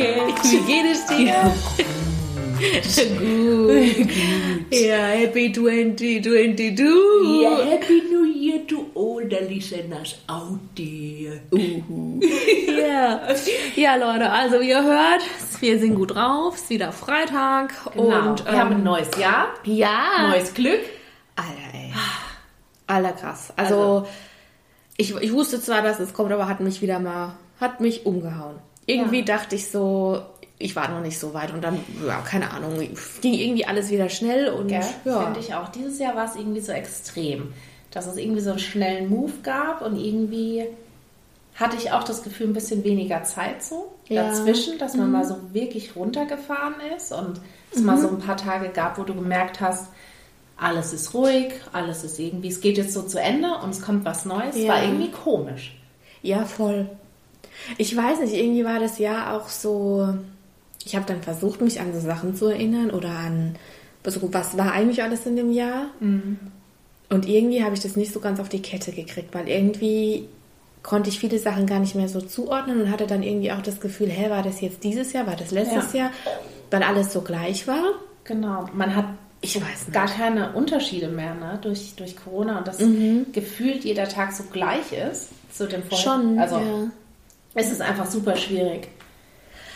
Wie geht es dir? Ja, gut. Ja, happy 2022. Yeah, Happy New Year to all the listeners out there. Uhu. ja. ja, Leute, also wie ihr hört, wir sind gut drauf, es ist wieder Freitag. Genau. Und, wir haben ein ähm, neues Jahr, ja. neues Glück. Alter, ey. Alter, krass. Also, ich, ich wusste zwar, dass es kommt, aber hat mich wieder mal, hat mich umgehauen. Irgendwie Ja. dachte ich so, ich war noch nicht so weit und dann, ja, keine Ahnung, ging irgendwie alles wieder schnell und Gell? ja. Finde ich auch. Dieses Jahr war es irgendwie so extrem, dass es irgendwie so einen schnellen Move gab und irgendwie hatte ich auch das Gefühl, ein bisschen weniger Zeit so Ja. dazwischen, dass man mal so wirklich runtergefahren ist und es mal so ein paar Tage gab, wo du gemerkt hast, alles ist ruhig, alles ist irgendwie, es geht jetzt so zu Ende und es kommt was Neues. Ja. War irgendwie komisch. Ja, voll. Ich weiß nicht, irgendwie war das Jahr auch so. Ich habe dann versucht, mich an so Sachen zu erinnern oder an, so, was war eigentlich alles in dem Jahr. Und irgendwie habe ich das nicht so ganz auf die Kette gekriegt, weil irgendwie konnte ich viele Sachen gar nicht mehr so zuordnen und hatte dann irgendwie auch das Gefühl, hä, war das jetzt dieses Jahr, war das letztes Ja. Jahr, weil alles so gleich war. Genau. Man hat Ich weiß nicht. gar keine Unterschiede mehr ne? durch, durch Corona und dass gefühlt jeder Tag so gleich ist zu dem Vorher. Schon, Also ja. Es ist einfach super schwierig.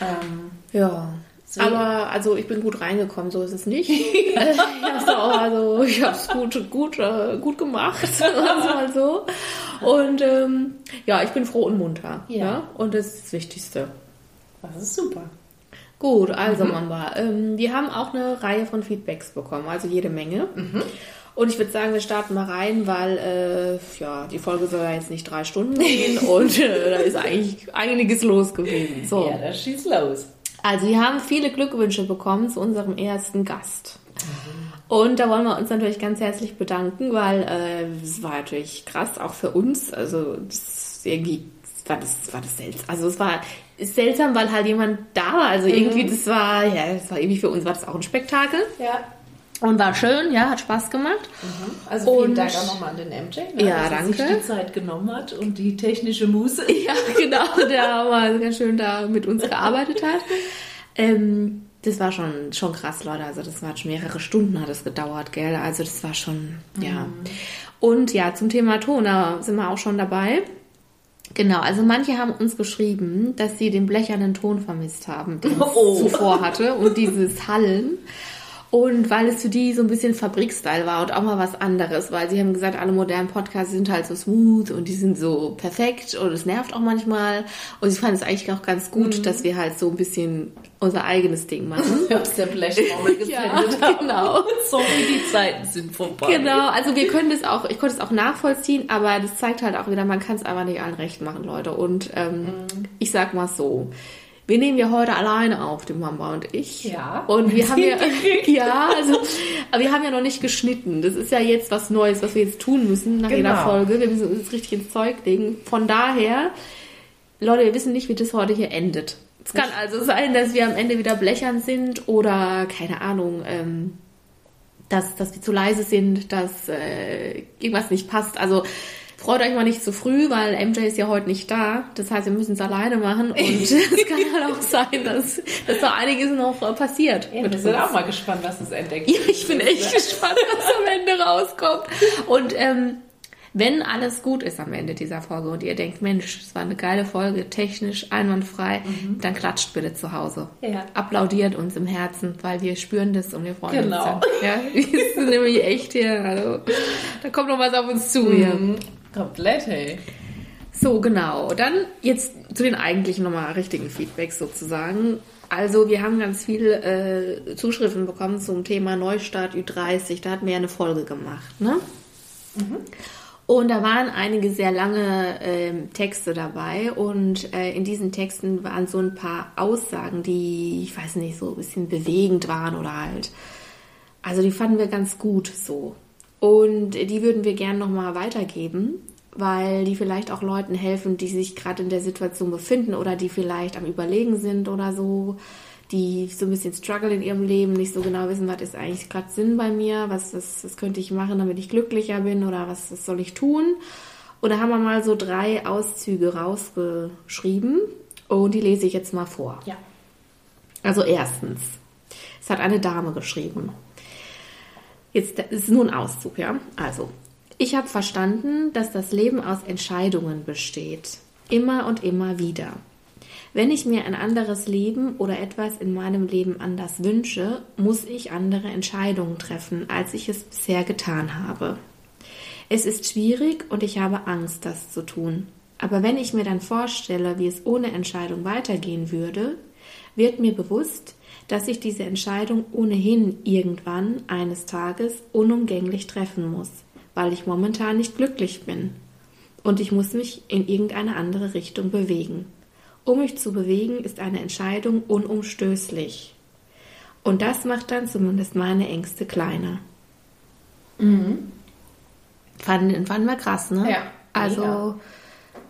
Ähm, Ja. So. Aber also ich bin gut reingekommen, so ist es nicht. ich hab's auch, also ich habe es gut, gut, äh, gut gemacht, mal so. Und ähm, ja, ich bin froh und munter. Ja. Ja. Und das ist das Wichtigste. das ist super. Gut, also Mamba, ähm, wir haben auch eine Reihe von Feedbacks bekommen, also jede Menge. Und ich würde sagen, wir starten mal rein, weil äh, ja die Folge soll ja jetzt nicht drei Stunden gehen und äh, da ist eigentlich einiges los gewesen. So. Ja, das schießt los. Also wir haben viele Glückwünsche bekommen zu unserem ersten Gast. Und da wollen wir uns natürlich ganz herzlich bedanken, weil äh, es war natürlich krass, auch für uns. Also irgendwie war das, war das seltsam. Also es war seltsam, weil halt jemand da war. Also irgendwie, das war, ja, das war irgendwie für uns war das auch ein Spektakel. Ja. Und war schön, ja, hat Spaß gemacht. Also vielen Und- Dank auch nochmal an den MJ, ne, Ja, dass er sich die Zeit genommen hat und die technische Muße. Ja, genau, der mal ganz schön da mit uns gearbeitet hat. Ähm, das war schon, schon krass, Leute. Also das war schon mehrere Stunden hat es gedauert, gell? Also das war schon, ja. Und ja, zum Thema Ton, da sind wir auch schon dabei. Genau, also manche haben uns geschrieben, dass sie den blechernen Ton vermisst haben, den es Oh. zuvor hatte und dieses Hallen. Und weil es für die so ein bisschen Fabrikstyle war und auch mal was anderes, weil sie haben gesagt, alle modernen Podcasts sind halt so smooth und die sind so perfekt und es nervt auch manchmal. Und sie fanden es eigentlich auch ganz gut, dass wir halt so ein bisschen unser eigenes Ding machen. Aus der Blechtrommel Ja, gesendet haben. genau. So wie die Zeiten sind vorbei. Genau, also wir können das auch, ich konnte es auch nachvollziehen, aber das zeigt halt auch wieder, man kann es einfach nicht allen recht machen, Leute. Und ähm, ich sag mal so, wir nehmen ja heute alleine auf, die Mama und ich. Ja. Und wir haben ja, ja, also, aber wir haben ja noch nicht geschnitten. Das ist ja jetzt was Neues, was wir jetzt tun müssen nach jeder Genau. Folge. Wir müssen uns richtig ins Zeug legen. Von daher, Leute, wir wissen nicht, wie das heute hier endet. Es kann also sein, dass wir am Ende wieder blechern sind oder, keine Ahnung, ähm, dass, dass wir zu leise sind, dass äh, irgendwas nicht passt. Also freut euch mal nicht zu früh, weil MJ ist ja heute nicht da. Das heißt, wir müssen es alleine machen und es kann halt auch sein, dass, dass da einiges noch passiert. Ja, wir sind auch mal gespannt, was das entdeckt. Ja, ich bin echt gespannt, was am Ende rauskommt. Und ähm, wenn alles gut ist am Ende dieser Folge und ihr denkt, Mensch, es war eine geile Folge, technisch einwandfrei, dann klatscht bitte zu Hause. Ja. Applaudiert uns im Herzen, weil wir spüren das und wir freuen Genau. uns. Dann. Ja, wir sind nämlich echt hier. Also, da kommt noch was auf uns zu hier. Komplett, hey. So, genau. Dann jetzt zu den eigentlichen nochmal richtigen Feedbacks sozusagen. Also wir haben ganz viele äh, Zuschriften bekommen zum Thema Neustart Ü30. Da hatten wir ja eine Folge gemacht, ne? Und da waren einige sehr lange ähm, Texte dabei und äh, in diesen Texten waren so ein paar Aussagen, die, ich weiß nicht, so ein bisschen bewegend waren oder halt. Also die fanden wir ganz gut so. Und die würden wir gern nochmal weitergeben, weil die vielleicht auch Leuten helfen, die sich gerade in der Situation befinden oder die vielleicht am Überlegen sind oder so, die so ein bisschen struggle in ihrem Leben, nicht so genau wissen, was ist eigentlich gerade Sinn bei mir, was, was, was könnte ich machen, damit ich glücklicher bin oder was, was soll ich tun. Und da haben wir mal so drei Auszüge rausgeschrieben und die lese ich jetzt mal vor. Ja. Also erstens, es hat eine Dame geschrieben. Jetzt ist nur ein Auszug, ja. Also, ich habe verstanden, dass das Leben aus Entscheidungen besteht. Immer und immer wieder. Wenn ich mir ein anderes Leben oder etwas in meinem Leben anders wünsche, muss ich andere Entscheidungen treffen, als ich es bisher getan habe. Es ist schwierig und ich habe Angst, das zu tun. Aber wenn ich mir dann vorstelle, wie es ohne Entscheidung weitergehen würde, wird mir bewusst, dass ich diese Entscheidung ohnehin irgendwann eines Tages unumgänglich treffen muss, weil ich momentan nicht glücklich bin. Und ich muss mich in irgendeine andere Richtung bewegen. Um mich zu bewegen, ist eine Entscheidung unumstößlich. Und das macht dann zumindest meine Ängste kleiner. Mhm. Fanden, fanden wir krass, ne? Ja. Also. mega.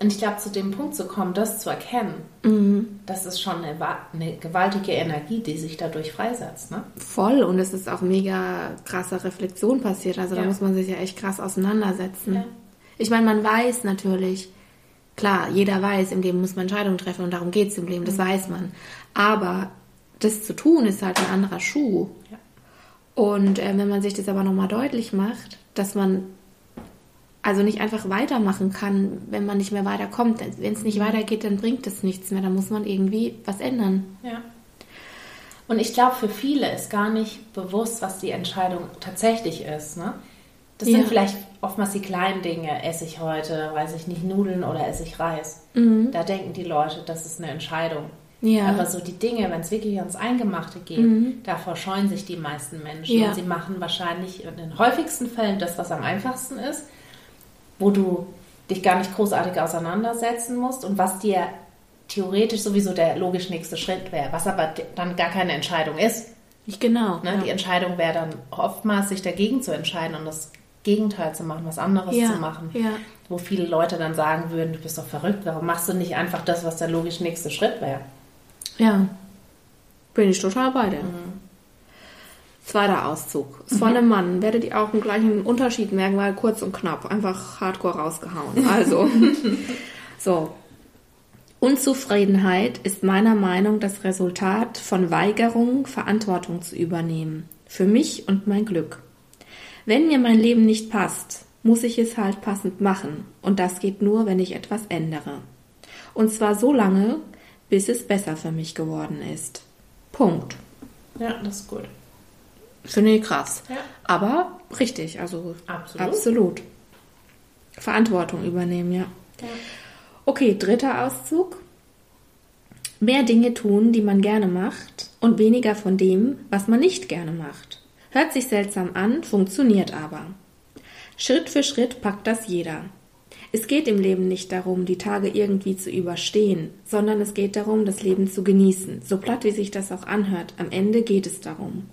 Und ich glaube, zu dem Punkt zu kommen, das zu erkennen, Mhm. das ist schon eine, eine gewaltige Energie, die sich dadurch freisetzt. Ne? Voll und es ist auch mega krasse Reflexion passiert. Also da Ja. muss man sich ja echt krass auseinandersetzen. Ja. Ich meine, man weiß natürlich, klar, jeder weiß, im Leben muss man Entscheidungen treffen und darum geht es im Leben, Mhm. das weiß man. Aber das zu tun ist halt ein anderer Schuh. Ja. Und äh, wenn man sich das aber nochmal deutlich macht, dass man also nicht einfach weitermachen kann, wenn man nicht mehr weiterkommt. Wenn es nicht weitergeht, dann bringt es nichts mehr. Dann muss man irgendwie was ändern. Ja. Und ich glaube, für viele ist gar nicht bewusst, was die Entscheidung tatsächlich ist. Ne? Das Ja. sind vielleicht oftmals die kleinen Dinge. Esse ich heute, weiß ich nicht, Nudeln oder esse ich Reis? Da denken die Leute, das ist eine Entscheidung. Mhm. Ja. Mhm. Aber so die Dinge, wenn es wirklich ans Eingemachte geht, davor scheuen sich die meisten Menschen. Ja. Und sie machen wahrscheinlich in den häufigsten Fällen das, was am einfachsten ist, wo du dich gar nicht großartig auseinandersetzen musst und was dir theoretisch sowieso der logisch nächste Schritt wäre, was aber dann gar keine Entscheidung ist. Nicht genau. Ne? ja. Die Entscheidung wäre dann oftmals, sich dagegen zu entscheiden und das Gegenteil zu machen, was anderes Ja, zu machen. ja. Wo viele Leute dann sagen würden, du bist doch verrückt, warum machst du nicht einfach das, was der logisch nächste Schritt wäre? Ja, bin ich total bei dir. Zweiter Auszug. Ist von einem Mann. Werdet ihr auch einen gleichen Unterschied merken, weil kurz und knapp. Einfach hardcore rausgehauen. Also, so. Unzufriedenheit ist meiner Meinung das Resultat von Weigerung, Verantwortung zu übernehmen. Für mich und mein Glück. Wenn mir mein Leben nicht passt, muss ich es halt passend machen. Und das geht nur, wenn ich etwas ändere. Und zwar so lange, bis es besser für mich geworden ist. Punkt. Ja, das ist gut. Finde ich krass. Ja. Aber richtig, also Absolut. absolut. Verantwortung übernehmen, ja. Ja. Okay, dritter Auszug. Mehr Dinge tun, die man gerne macht und weniger von dem, was man nicht gerne macht. Hört sich seltsam an, funktioniert aber. Schritt für Schritt packt das jeder. Es geht im Leben nicht darum, die Tage irgendwie zu überstehen, sondern es geht darum, das Leben zu genießen. So platt wie sich das auch anhört, am Ende geht es darum.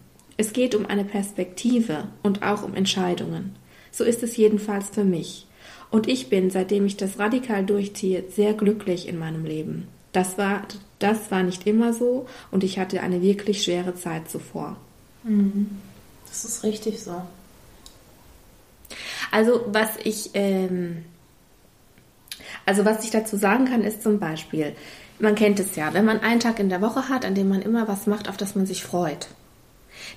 Es geht um eine Perspektive und auch um Entscheidungen. So ist es jedenfalls für mich. Und ich bin, seitdem ich das radikal durchziehe, sehr glücklich in meinem Leben. Das war, das war nicht immer so und ich hatte eine wirklich schwere Zeit zuvor. Das ist richtig so. Also was ich, ähm, also was ich dazu sagen kann, ist zum Beispiel, man kennt es ja, wenn man einen Tag in der Woche hat, an dem man immer was macht, auf das man sich freut,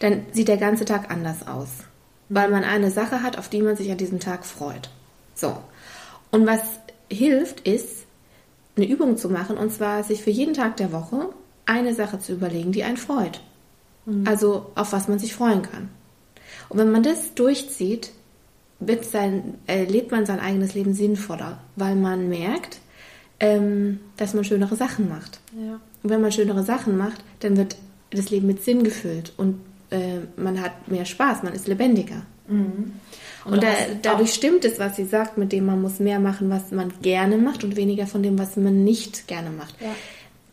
dann sieht der ganze Tag anders aus, weil man eine Sache hat, auf die man sich an diesem Tag freut. So. Und was hilft, ist, eine Übung zu machen, und zwar sich für jeden Tag der Woche eine Sache zu überlegen, die einen freut. Also auf was man sich freuen kann. Und wenn man das durchzieht, wird sein, äh, lebt man sein eigenes Leben sinnvoller, weil man merkt, ähm, dass man schönere Sachen macht. Ja. Und wenn man schönere Sachen macht, dann wird das Leben mit Sinn gefüllt und äh, man hat mehr Spaß, man ist lebendiger. Und, Und, du da, dadurch stimmt es, was sie sagt, mit dem man muss mehr machen, was man gerne macht und weniger von dem, was man nicht gerne macht. Ja.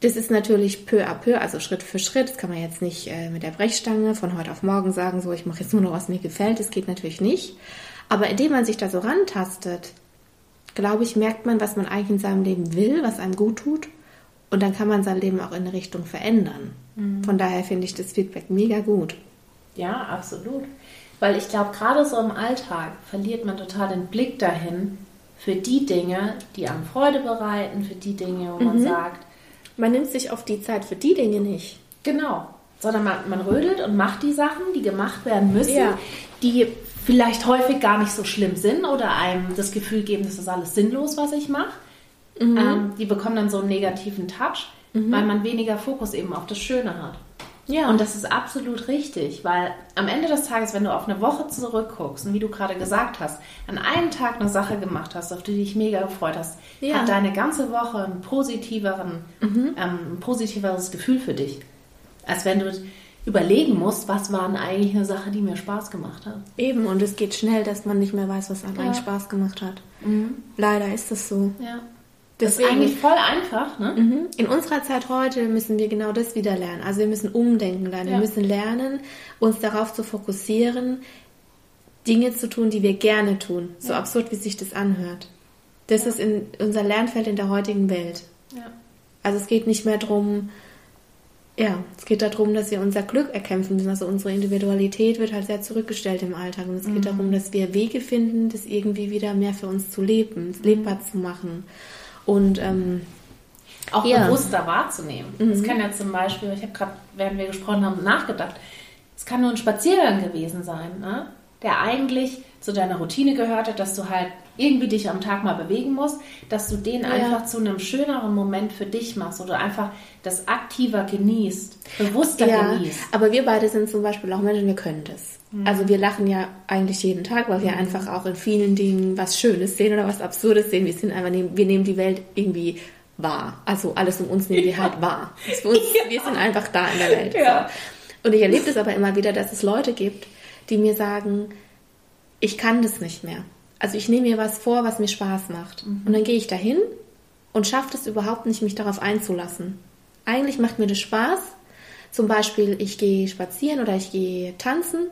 Das ist natürlich peu à peu, also Schritt für Schritt. Das kann man jetzt nicht äh, mit der Brechstange von heute auf morgen sagen, so ich mache jetzt nur noch, was mir gefällt. Das geht natürlich nicht. Aber indem man sich da so rantastet, glaube ich, merkt man, was man eigentlich in seinem Leben will, was einem gut tut. Und dann kann man sein Leben auch in eine Richtung verändern. Von daher finde ich das Feedback mega gut. Ja, absolut. Weil ich glaube, gerade so im Alltag verliert man total den Blick dahin für die Dinge, die einem Freude bereiten, für die Dinge, wo man sagt, Man nimmt sich oft die Zeit für die Dinge nicht. Genau. Sondern man, man rödelt und macht die Sachen, die gemacht werden müssen, Ja. die vielleicht häufig gar nicht so schlimm sind oder einem das Gefühl geben, das ist alles sinnlos, was ich mache. Ähm, die bekommen dann so einen negativen Touch, weil man weniger Fokus eben auf das Schöne hat. Ja. Und das ist absolut richtig, weil am Ende des Tages, wenn du auf eine Woche zurückguckst und wie du gerade gesagt hast, an einem Tag eine Sache gemacht hast, auf die du dich mega gefreut hast, Ja. hat deine ganze Woche einen positiveren, ähm, ein positiveres Gefühl für dich, als wenn du überlegen musst, was war denn eigentlich eine Sache, die mir Spaß gemacht hat. Eben, und es geht schnell, dass man nicht mehr weiß, was einem Ja. eigentlich Spaß gemacht hat. Leider ist das so. Ja. Das ist eigentlich voll einfach, ne? Mhm. In unserer Zeit heute müssen wir genau das wieder lernen. Also wir müssen umdenken lernen. Ja. Wir müssen lernen, uns darauf zu fokussieren, Dinge zu tun, die wir gerne tun. So absurd, wie sich das anhört. Das ist in unser Lernfeld in der heutigen Welt. Ja. Also es geht nicht mehr darum, ja, es geht darum, dass wir unser Glück erkämpfen müssen. Also unsere Individualität wird halt sehr zurückgestellt im Alltag. Und es geht darum, dass wir Wege finden, das irgendwie wieder mehr für uns zu leben, lebbar zu machen. Und ähm, auch Ja. bewusster wahrzunehmen. Das kann ja zum Beispiel, ich habe gerade, während wir gesprochen haben, nachgedacht, es kann nur ein Spaziergang gewesen sein, ne? der eigentlich zu deiner Routine gehörte, dass du halt irgendwie dich am Tag mal bewegen musst, dass du den einfach zu einem schöneren Moment für dich machst oder einfach das aktiver genießt, bewusster ja, genießt. aber wir beide sind zum Beispiel auch Menschen, wir können das. Also wir lachen ja eigentlich jeden Tag, weil wir einfach auch in vielen Dingen was Schönes sehen oder was Absurdes sehen. Wir sind einfach, wir nehmen die Welt irgendwie wahr. Also alles um uns nehmen wir halt wahr. Das ist für uns, Wir sind einfach da in der Welt. Ja. So. Und ich erlebe das aber immer wieder, dass es Leute gibt, die mir sagen, ich kann das nicht mehr. Also ich nehme mir was vor, was mir Spaß macht. Und dann gehe ich dahin und schaffe es überhaupt nicht, mich darauf einzulassen. Eigentlich macht mir das Spaß. Zum Beispiel, ich gehe spazieren oder ich gehe tanzen.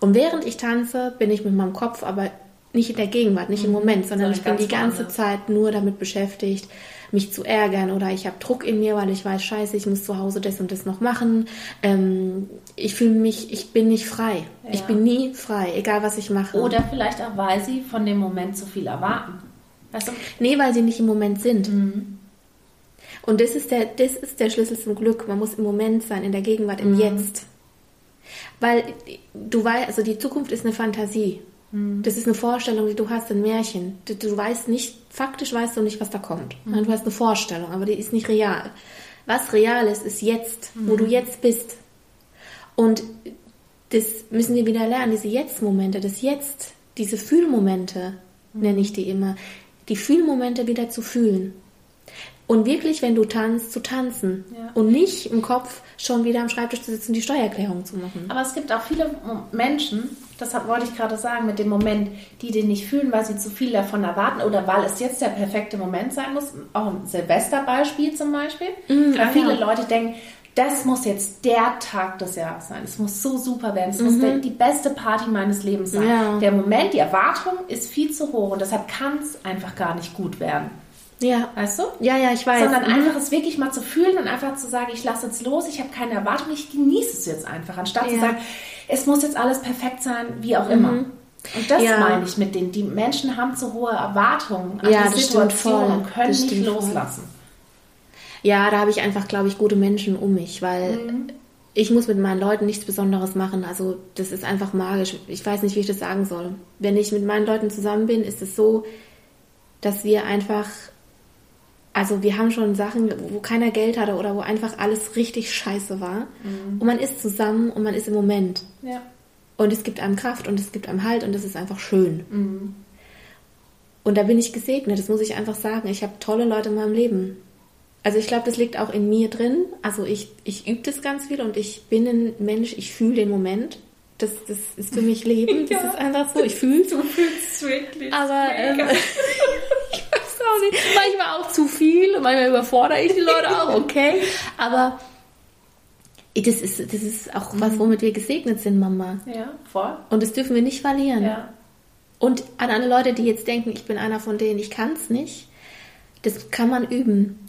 Und während ich tanze, bin ich mit meinem Kopf aber nicht in der Gegenwart, nicht im Moment, sondern ich bin die ganze. Zeit nur damit beschäftigt, mich zu ärgern oder ich habe Druck in mir, weil ich weiß, scheiße, ich muss zu Hause das und das noch machen. Ähm, ich fühle mich, ich bin nicht frei. Ich Ja. bin nie frei, egal was ich mache. Oder vielleicht auch, weil sie von dem Moment zu viel erwarten. Weißt du? Nee, weil sie nicht im Moment sind. Mhm. Und das ist, der, das ist der Schlüssel zum Glück. Man muss im Moment sein, in der Gegenwart, Mhm. im Jetzt. Weil du weißt, also die Zukunft ist eine Fantasie. Mhm. Das ist eine Vorstellung, die du hast, ein Märchen. Du, du weißt nicht, faktisch weißt du nicht, was da kommt. Mhm. Du hast eine Vorstellung, aber die ist nicht real. Was real ist, ist jetzt, wo du jetzt bist. Und das müssen wir wieder lernen, diese Jetzt-Momente, das Jetzt, diese Fühlmomente, nenne ich die immer, die Fühlmomente wieder zu fühlen. Und wirklich, wenn du tanzt, zu tanzen. Ja. Und nicht im Kopf schon wieder am Schreibtisch zu sitzen, die Steuererklärung zu machen. Aber es gibt auch viele Menschen, das wollte ich gerade sagen, mit dem Moment, die den nicht fühlen, weil sie zu viel davon erwarten oder weil es jetzt der perfekte Moment sein muss. Auch ein Silvesterbeispiel zum Beispiel. Mm, weil viele ja. Leute denken, das muss jetzt der Tag des Jahres sein. Es muss so super werden. Es muss Mhm. der, die beste Party meines Lebens sein. Ja. Der Moment, die Erwartung ist viel zu hoch und deshalb kann es einfach gar nicht gut werden. Ja. Weißt du? Ja, ja, ich weiß. Sondern Mhm. einfach es wirklich mal zu fühlen und einfach zu sagen, ich lasse jetzt los, ich habe keine Erwartung, ich genieße es jetzt einfach, anstatt zu Ja. sagen, es muss jetzt alles perfekt sein, wie auch immer. Und das Ja. meine ich mit denen. Die Menschen haben zu hohe Erwartungen an Ja, die Situation und können Das nicht loslassen. Ja, da habe ich einfach, glaube ich, gute Menschen um mich, weil Mhm. ich muss mit meinen Leuten nichts Besonderes machen. Also das ist einfach magisch. Ich weiß nicht, wie ich das sagen soll. Wenn ich mit meinen Leuten zusammen bin, ist es so, dass wir einfach, also wir haben schon Sachen, wo keiner Geld hatte oder wo einfach alles richtig scheiße war. Und man ist zusammen und man ist im Moment. Ja. Und es gibt einem Kraft und es gibt einem Halt und das ist einfach schön. Mhm. Und da bin ich gesegnet, das muss ich einfach sagen. Ich habe tolle Leute in meinem Leben. Also ich glaube, das liegt auch in mir drin. Also ich, ich übe das ganz viel und ich bin ein Mensch, ich fühle den Moment. Das, das ist für mich Leben. Das Ja. ist einfach so, ich fühle Du fühlst wirklich. Aber ähm, auch nicht. Manchmal auch zu viel, manchmal überfordere ich die Leute auch, okay. Aber das ist, das ist auch was, womit wir gesegnet sind, Mama. ja, voll. Und das dürfen wir nicht verlieren. Ja. Und an alle Leute, die jetzt denken, ich bin einer von denen, ich kann es nicht, das kann man üben.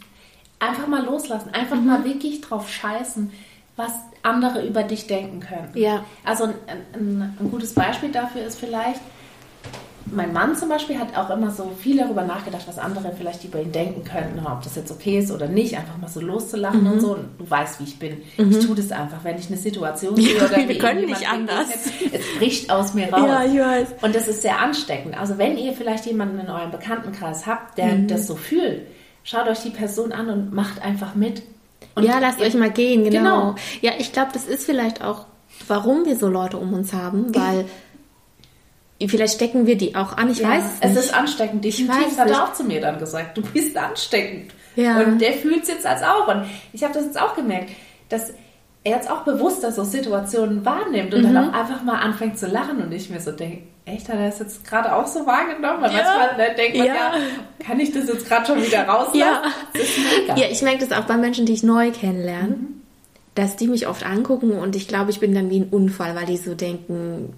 Einfach mal loslassen. Einfach Mhm. mal wirklich drauf scheißen, was andere über dich denken können. Ja. Also ein, ein, ein gutes Beispiel dafür ist vielleicht, mein Mann zum Beispiel hat auch immer so viel darüber nachgedacht, was andere vielleicht über ihn denken könnten, ob das jetzt okay ist oder nicht, einfach mal so loszulachen Mhm. und so. Und du weißt, wie ich bin. Ich tue das einfach, wenn ich eine Situation sehe Ja, oder wir können nicht anders. begegnet, Es bricht aus mir raus. ich weiß. Und das ist sehr ansteckend. Also wenn ihr vielleicht jemanden in eurem Bekanntenkreis habt, der Mhm. das so fühlt, schaut euch die Person an und macht einfach mit. Und ja, lasst euch mal gehen, genau. Genau. Ja, ich glaube, das ist vielleicht auch, warum wir so Leute um uns haben, weil vielleicht stecken wir die auch an. Ich Ja, weiß es es ist ansteckend. Ich weiß weiß, hat er auch zu mir dann gesagt, du bist ansteckend. Ja. Und der fühlt es jetzt als auch. Und ich habe das jetzt auch gemerkt, dass er jetzt auch bewusster so Situationen wahrnimmt und Mhm. dann auch einfach mal anfängt zu lachen und ich mir so denke, echt, hat er das jetzt gerade auch so wahrgenommen? Ja. manchmal ne, denkt man Ja. ja. kann ich das jetzt gerade schon wieder rauslassen? Ja. Ja, ich merke das auch bei Menschen, die ich neu kennenlerne, dass die mich oft angucken und ich glaube, ich bin dann wie ein Unfall, weil die so denken,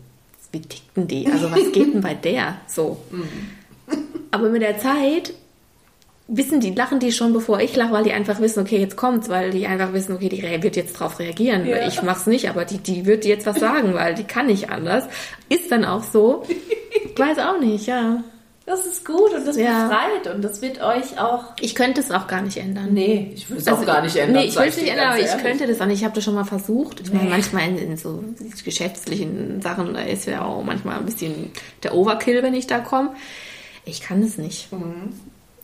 wie tickten die? Also was geht denn bei der? So. Aber mit der Zeit wissen die, lachen die schon, bevor ich lache, weil die einfach wissen, okay, jetzt kommt's, weil die einfach wissen, okay, die wird jetzt drauf reagieren. Ja. Ich mach's nicht, aber die, die wird jetzt was sagen, weil die kann nicht anders. Ist dann auch so. Ich weiß auch nicht, ja. Das ist gut und das Ja. befreit und das wird euch auch... Ich könnte es auch gar nicht ändern. Nee, ich will es Also, auch gar nicht ändern. Nee, ich will es nicht ändern, aber ich könnte das auch nicht. Ich habe das schon mal versucht. Ich meine, manchmal in, in so geschäftlichen Sachen, da ist ja auch manchmal ein bisschen der Overkill, wenn ich da komme. Ich kann das nicht.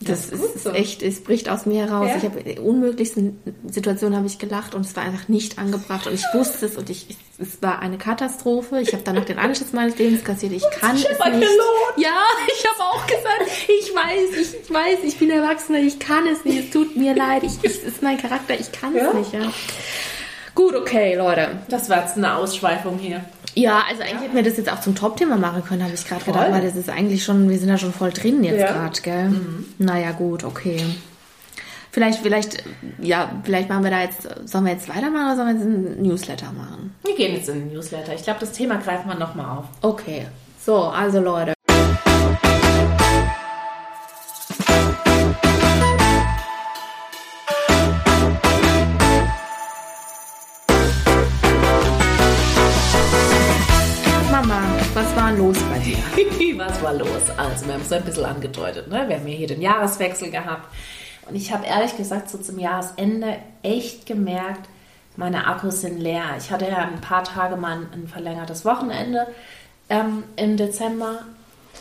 Das ist ist, so. echt, es bricht aus mir heraus. Ja. Ich habe in unmöglichsten Situationen habe ich gelacht und es war einfach nicht angebracht und ich wusste es und ich, ich es war eine Katastrophe. Ich habe danach den Anschluss meines Lebens kassiert. Ich kann es nicht. gelohnt. Ja, ich habe auch gesagt, ich weiß, ich, ich weiß, ich bin Erwachsener, ich kann es nicht, es tut mir leid, ich, ich, es ist mein Charakter, ich kann es Ja. nicht, ja. Gut, okay, Leute. Das war jetzt eine Ausschweifung hier. Ja, also eigentlich hätten wir das jetzt auch zum Top-Thema machen können, habe ich gerade gedacht, weil das ist eigentlich schon, wir sind da schon voll drin jetzt Ja. gerade, gell? Naja, gut, okay. Vielleicht, vielleicht, ja, vielleicht machen wir da jetzt, sollen wir jetzt weitermachen oder sollen wir jetzt einen Newsletter machen? Wir gehen jetzt in den Newsletter. Ich glaube, das Thema greifen wir nochmal auf. Okay. So, also Leute. War los bei dir? Was war los? Also, wir haben es ein bisschen angedeutet. Ne? Wir haben ja hier den Jahreswechsel gehabt. Und ich habe ehrlich gesagt so zum Jahresende echt gemerkt, meine Akkus sind leer. Ich hatte ja ein paar Tage mal ein, verlängertes Wochenende ähm, im Dezember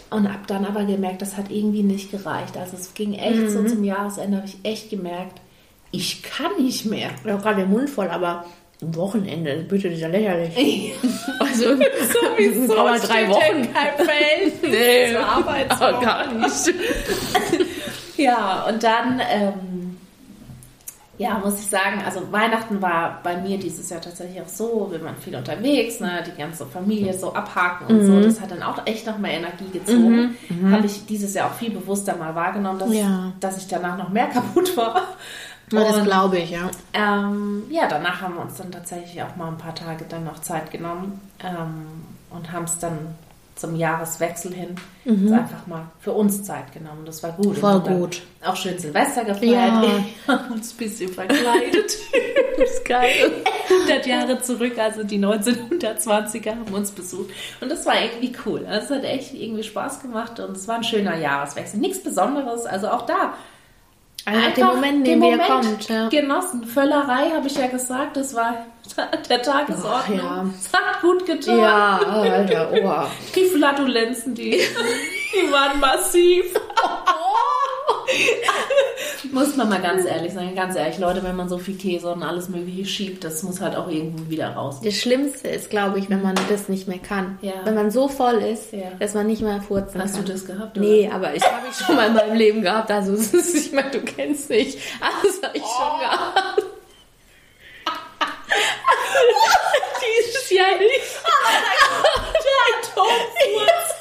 und habe dann aber gemerkt, das hat irgendwie nicht gereicht. Also es ging echt so zum Jahresende, habe ich echt gemerkt, ich kann nicht mehr. Ich habe gerade den Mund voll, aber am Wochenende, bitte, das ist ja lächerlich. Also, Sowieso aber drei Wochen. kein Verhältnis Nee, zur Arbeitswoche. Gar nicht. Ja, und dann, ähm, ja, muss ich sagen, also Weihnachten war bei mir dieses Jahr tatsächlich auch so, wir waren viel unterwegs, ne, die ganze Familie so abhaken und Mhm. so, das hat dann auch echt noch mehr Energie gezogen. Habe ich dieses Jahr auch viel bewusster mal wahrgenommen, dass, Ja. dass ich danach noch mehr kaputt war. Ja, das glaube ich, ja. ähm, ja, danach haben wir uns dann tatsächlich auch mal ein paar Tage dann noch Zeit genommen ähm, und haben es dann zum Jahreswechsel hin einfach mal für uns Zeit genommen. Das war gut. Mhm. Voll gut. Auch schön Silvester gefeiert. Ja. Wir haben uns ein bisschen verkleidet. Das ist geil. 100 Jahre zurück, also die 1920er haben uns besucht. Und das war irgendwie cool. Also es hat echt irgendwie Spaß gemacht und es war ein schöner Jahreswechsel. Nichts Besonderes, also auch da Einfach den Moment, den den Moment kommt. Ja. genossen. Völlerei, habe ich ja gesagt, das war der Tagesordnung. Ach, ja. Es hat gut getan. Ja, Alter, oha. Die Flatulenzen, die, die waren massiv. muss man mal ganz ehrlich sagen, ganz ehrlich, Leute, wenn man so viel Käse und alles mögliche schiebt, das muss halt auch irgendwo wieder raus. Das Schlimmste ist, glaube ich, wenn man das nicht mehr kann. Ja. Wenn man so voll ist, Ja. dass man nicht mehr furzen Hast kann. du das gehabt? Nee, aber ich habe ich schon mal in meinem Leben gehabt. Also, ist, ich meine, du kennst mich. Also, das habe ich schon gehabt. Dieses Jahr nicht. Der Atomfurz.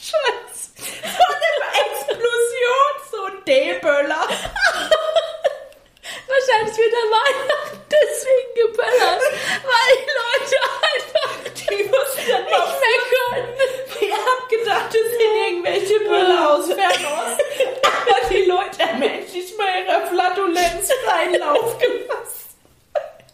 Scheiße. Explosion, so ein D-Böller. Wahrscheinlich wird er Weihnachten deswegen geböllert, weil die Leute einfach Die mussten dann nicht mehr können. Ihr habt gedacht, das sind irgendwelche Böller aus Fernost. Aber die Leute haben endlich mal ihrer Flatulenz freien Lauf gelassen.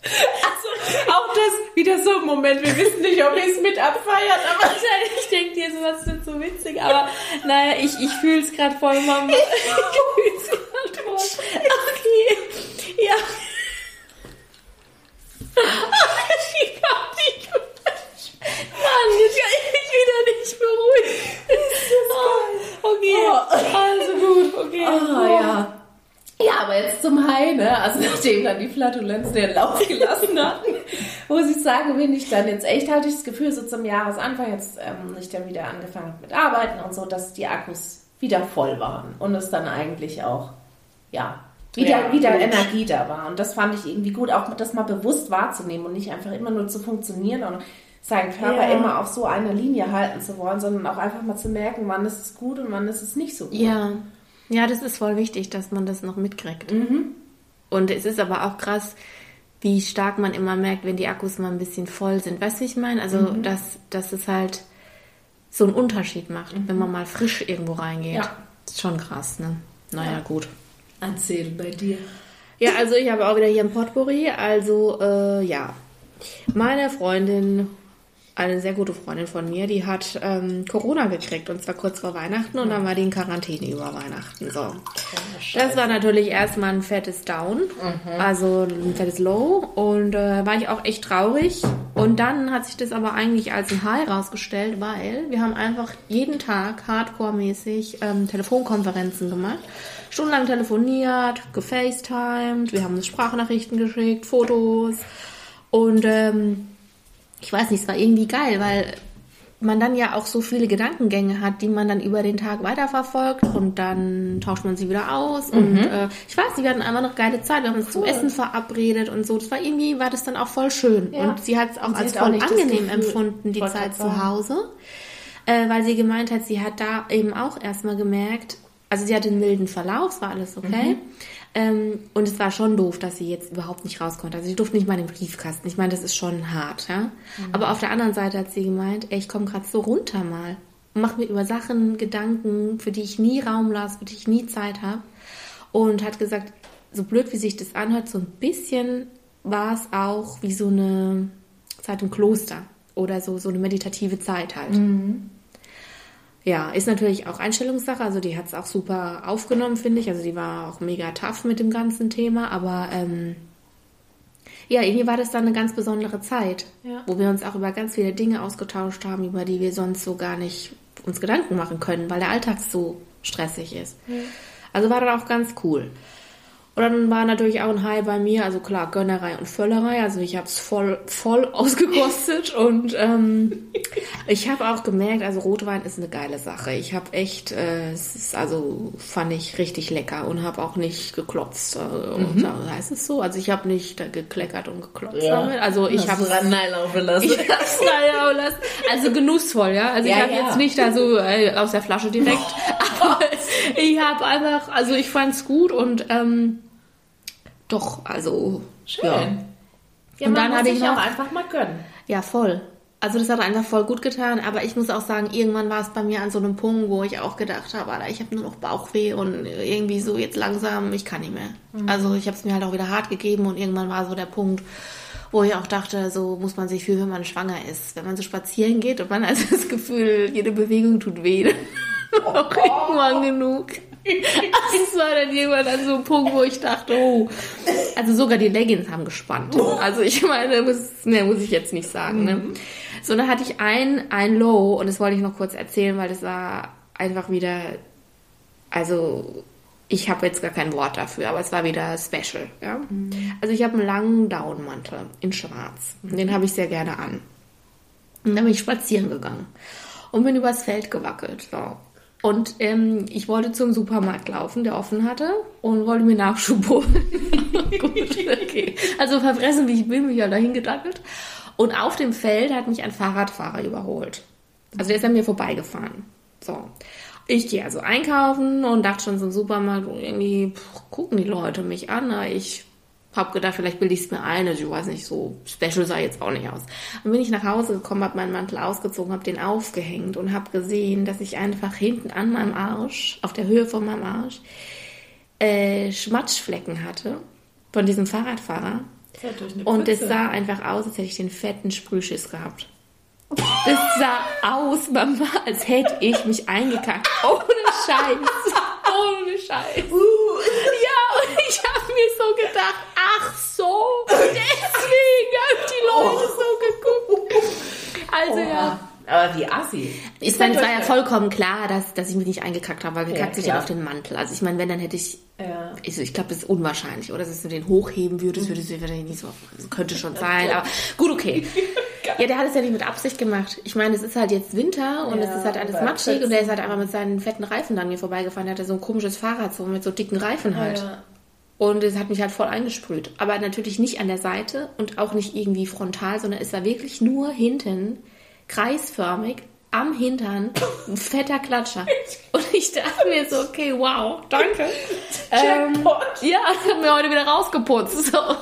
Also, auch das, wieder so ein Moment, wir wissen nicht, ob ihr es mit abfeiert, aber ich denke dir, sowas sind so witzig, aber naja, ich, ich fühle es gerade voll, Mama. Ich fühle es gerade voll. Nachdem dann die Flatulenzen den Lauf gelassen hatten, muss ich sagen, bin ich dann jetzt echt, hatte ich das Gefühl, so zum Jahresanfang, jetzt ähm, ich dann wieder angefangen mit Arbeiten und so, dass die Akkus wieder voll waren und es dann eigentlich auch, ja, wieder, Ja, wieder gut. Energie da war. Und das fand ich irgendwie gut, auch das mal bewusst wahrzunehmen und nicht einfach immer nur zu funktionieren und seinen Körper Ja. immer auf so einer Linie halten zu wollen, sondern auch einfach mal zu merken, wann ist es gut und wann ist es nicht so gut. Ja. Ja, das ist voll wichtig, dass man das noch mitkriegt. Und es ist aber auch krass, wie stark man immer merkt, wenn die Akkus mal ein bisschen voll sind. Weißt du, ich meine? Also, dass, dass es halt so einen Unterschied macht, wenn man mal frisch irgendwo reingeht. Ja. Ist schon krass, ne? Naja, gut. Erzähl bei dir. Ja, also ich habe auch wieder hier ein Potpourri. Also, äh, ja. Meine Freundin, eine sehr gute Freundin von mir, die hat ähm, Corona gekriegt und zwar kurz vor Weihnachten und dann war die in Quarantäne über Weihnachten. So. Das war natürlich erstmal ein fettes Down, also ein fettes Low und äh, war ich auch echt traurig. Und dann hat sich das aber eigentlich als ein High rausgestellt, weil wir haben einfach jeden Tag hardcore-mäßig ähm, Telefonkonferenzen gemacht, stundenlang telefoniert, gefacetimed, wir haben uns Sprachnachrichten geschickt, Fotos und ähm, ich weiß nicht, es war irgendwie geil, weil man dann ja auch so viele Gedankengänge hat, die man dann über den Tag weiterverfolgt und dann tauscht man sie wieder aus und äh, ich weiß wir hatten einfach noch geile Zeit, wir haben uns zum Essen verabredet und so, das war irgendwie, war das dann auch voll schön. Ja. und sie hat es auch als auch voll das angenehm empfunden, die Zeit zu. Hause, äh, weil sie gemeint hat, sie hat da eben auch erstmal gemerkt, also sie hatte einen milden Verlauf, war alles okay. Ähm, und es war schon doof, dass sie jetzt überhaupt nicht raus konnte. Also sie durfte nicht mal in den Briefkasten. Ich meine, das ist schon hart, ja. Aber auf der anderen Seite hat sie gemeint, ey, ich komme gerade so runter mal. Und mach mir über Sachen Gedanken, für die ich nie Raum lasse, für die ich nie Zeit habe. Und hat gesagt, so blöd wie sich das anhört, so ein bisschen war es auch wie so eine Zeit im Kloster. Oder so, so eine meditative Zeit halt. Ja, ist natürlich auch Einstellungssache. Also die hat es auch super aufgenommen, finde ich. Also die war auch mega tough mit dem ganzen Thema. Aber ähm, ja, irgendwie war das dann eine ganz besondere Zeit, Ja. wo wir uns auch über ganz viele Dinge ausgetauscht haben, über die wir sonst so gar nicht uns Gedanken machen können, weil der Alltag so stressig ist. Also war dann auch ganz cool. Und dann war natürlich auch ein High bei mir, also klar, Gönnerei und Völlerei. Also ich habe es voll, voll ausgekostet und ähm, ich habe auch gemerkt, also Rotwein ist eine geile Sache. Ich habe echt, äh, es ist also fand ich richtig lecker und habe auch nicht geklotzt. Äh, und so, heißt es so? Also ich habe nicht da gekleckert und geklotzt Ja. damit. Also ich habe laufen lassen. ich hab's auch lassen. Also genussvoll, ja. Also Ja, ich habe ja. jetzt nicht da so äh, aus der Flasche direkt, aber ich habe einfach, also ich fand's gut und ähm, doch, also Schön. ja, Ja, Und dann muss hatte ich auch einfach mal gönnen. ja voll. Also das hat einfach voll gut getan, aber ich muss auch sagen, irgendwann war es bei mir an so einem Punkt, wo ich auch gedacht habe, Alter, ich habe nur noch Bauchweh und irgendwie so jetzt langsam, ich kann nicht mehr. Also ich habe es mir halt auch wieder hart gegeben und irgendwann war so der Punkt, wo ich auch dachte, so muss man sich fühlen, wenn man schwanger ist. Wenn man so spazieren geht und man hat das Gefühl, jede Bewegung tut weh. auch irgendwann genug. Also es war dann irgendwann an so einem Punkt, wo ich dachte, oh, also sogar die Leggings haben gespannt. Also ich meine, muss, mehr muss ich jetzt nicht sagen. Ne? So, dann hatte ich ein, ein Low und das wollte ich noch kurz erzählen, weil das war einfach wieder, also ich habe jetzt gar kein Wort dafür, aber es war wieder special. Ja? Also ich habe einen langen Downmantel in schwarz. Den habe ich sehr gerne an. Und dann bin ich spazieren gegangen und bin übers Feld gewackelt. So. Und ähm, ich wollte zum Supermarkt laufen, der offen hatte, und wollte mir Nachschub holen. Gut, okay. Also verfressen, wie ich bin, bin ich halt dahin gedackelt. Und auf dem Feld hat mich ein Fahrradfahrer überholt. Also der ist an mir vorbeigefahren. So. Ich gehe also einkaufen und dachte schon im Supermarkt, irgendwie pff, gucken die Leute mich an. Ich hab gedacht, vielleicht bilde ich es mir ein. Also ich weiß nicht, so special sah jetzt auch nicht aus. Und bin ich nach Hause gekommen, habe meinen Mantel ausgezogen, habe den aufgehängt und habe gesehen, dass ich einfach hinten an meinem Arsch, auf der Höhe von meinem Arsch, äh, Schmatschflecken hatte von diesem Fahrradfahrer. Und es sah einfach aus, als hätte ich den fetten Sprühschiss gehabt. Das sah aus, Mama, als hätte ich mich eingekackt. Ohne Scheiß. Ohne Scheiß. Uh. Ja, und ich habe mir so gedacht, ach so, deswegen haben die Leute oh. so geguckt. Also oh. ja. Aber wie assi. Ich meine, es war ja vollkommen klar, dass, dass ich mich nicht eingekackt habe, weil gekackt ja, sich ja auf den Mantel. Also ich meine, wenn, dann hätte ich, ja. ich, ich glaube, das ist unwahrscheinlich, oder? Dass du den hochheben würdest, würdest du wahrscheinlich nicht so, könnte schon sein, aber gut, okay. ja, der hat es ja nicht mit Absicht gemacht. Ich meine, es ist halt jetzt Winter und ja, es ist halt alles matschig und der ist halt einfach mit seinen fetten Reifen an mir vorbeigefahren. Der hatte so ein komisches Fahrrad, so mit so dicken Reifen halt. Ja. Und es hat mich halt voll eingesprüht. Aber natürlich nicht an der Seite und auch nicht irgendwie frontal, sondern es war wirklich nur hinten kreisförmig am Hintern, ein fetter Klatscher. Und ich dachte mir so, okay, wow, danke. Ähm, ja, hab mir heute wieder rausgeputzt. So. Alles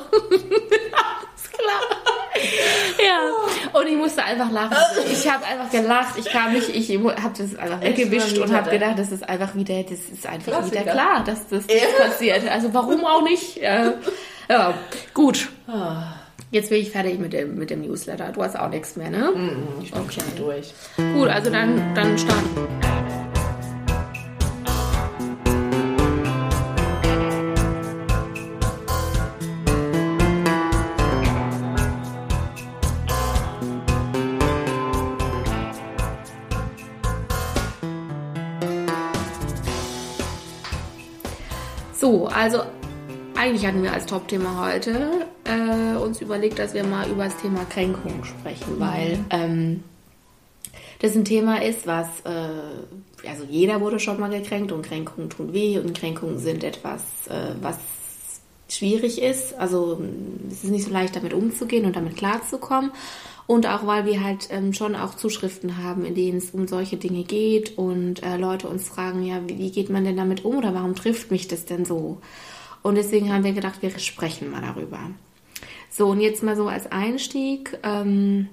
klar. Ja, und ich musste einfach lachen. Ich habe einfach gelacht. Ich kam nicht, ich habe das einfach weggewischt und habe gedacht, das ist einfach wieder, das ist einfach Klassiker. wieder klar, dass das, das passiert. Also warum auch nicht? Ja, ja gut. Jetzt bin ich fertig mit dem, mit dem Newsletter. Du hast auch nichts mehr, ne? Ich bin okay. schon durch. Gut, also dann, dann starten. So, also eigentlich hatten wir als Top-Thema heute äh, uns überlegt, dass wir mal über das Thema Kränkung sprechen, mhm. weil ähm, das ein Thema ist, was, äh, also jeder wurde schon mal gekränkt und Kränkungen tun weh und Kränkungen sind etwas, äh, was schwierig ist. Also es ist nicht so leicht damit umzugehen und damit klarzukommen. Und auch weil wir halt ähm, schon auch Zuschriften haben, in denen es um solche Dinge geht und äh, Leute uns fragen, ja, wie, wie geht man denn damit um oder warum trifft mich das denn so? Und deswegen haben wir gedacht, wir sprechen mal darüber. So, und jetzt mal so als Einstieg ähm,